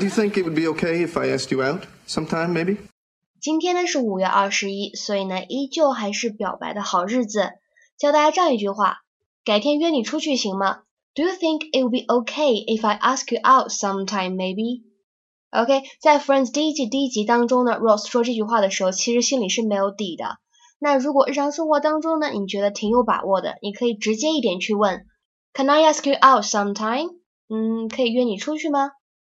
Do you think it would be okay if I asked you out sometime, maybe? 今天呢是五月二十一，所以呢依旧还是表白的好日子。教大家这样一句话：改天约你出去行吗？Do you think it would be okay if I ask you out sometime, maybe? OK，在 Friends 第一季第一集当中呢，Ross 说这句话的时候，其实心里是没有底的。那如果日常生活当中呢，你觉得挺有把握的，你可以直接一点去问，Can I ask you out sometime？嗯，可以约你出去吗？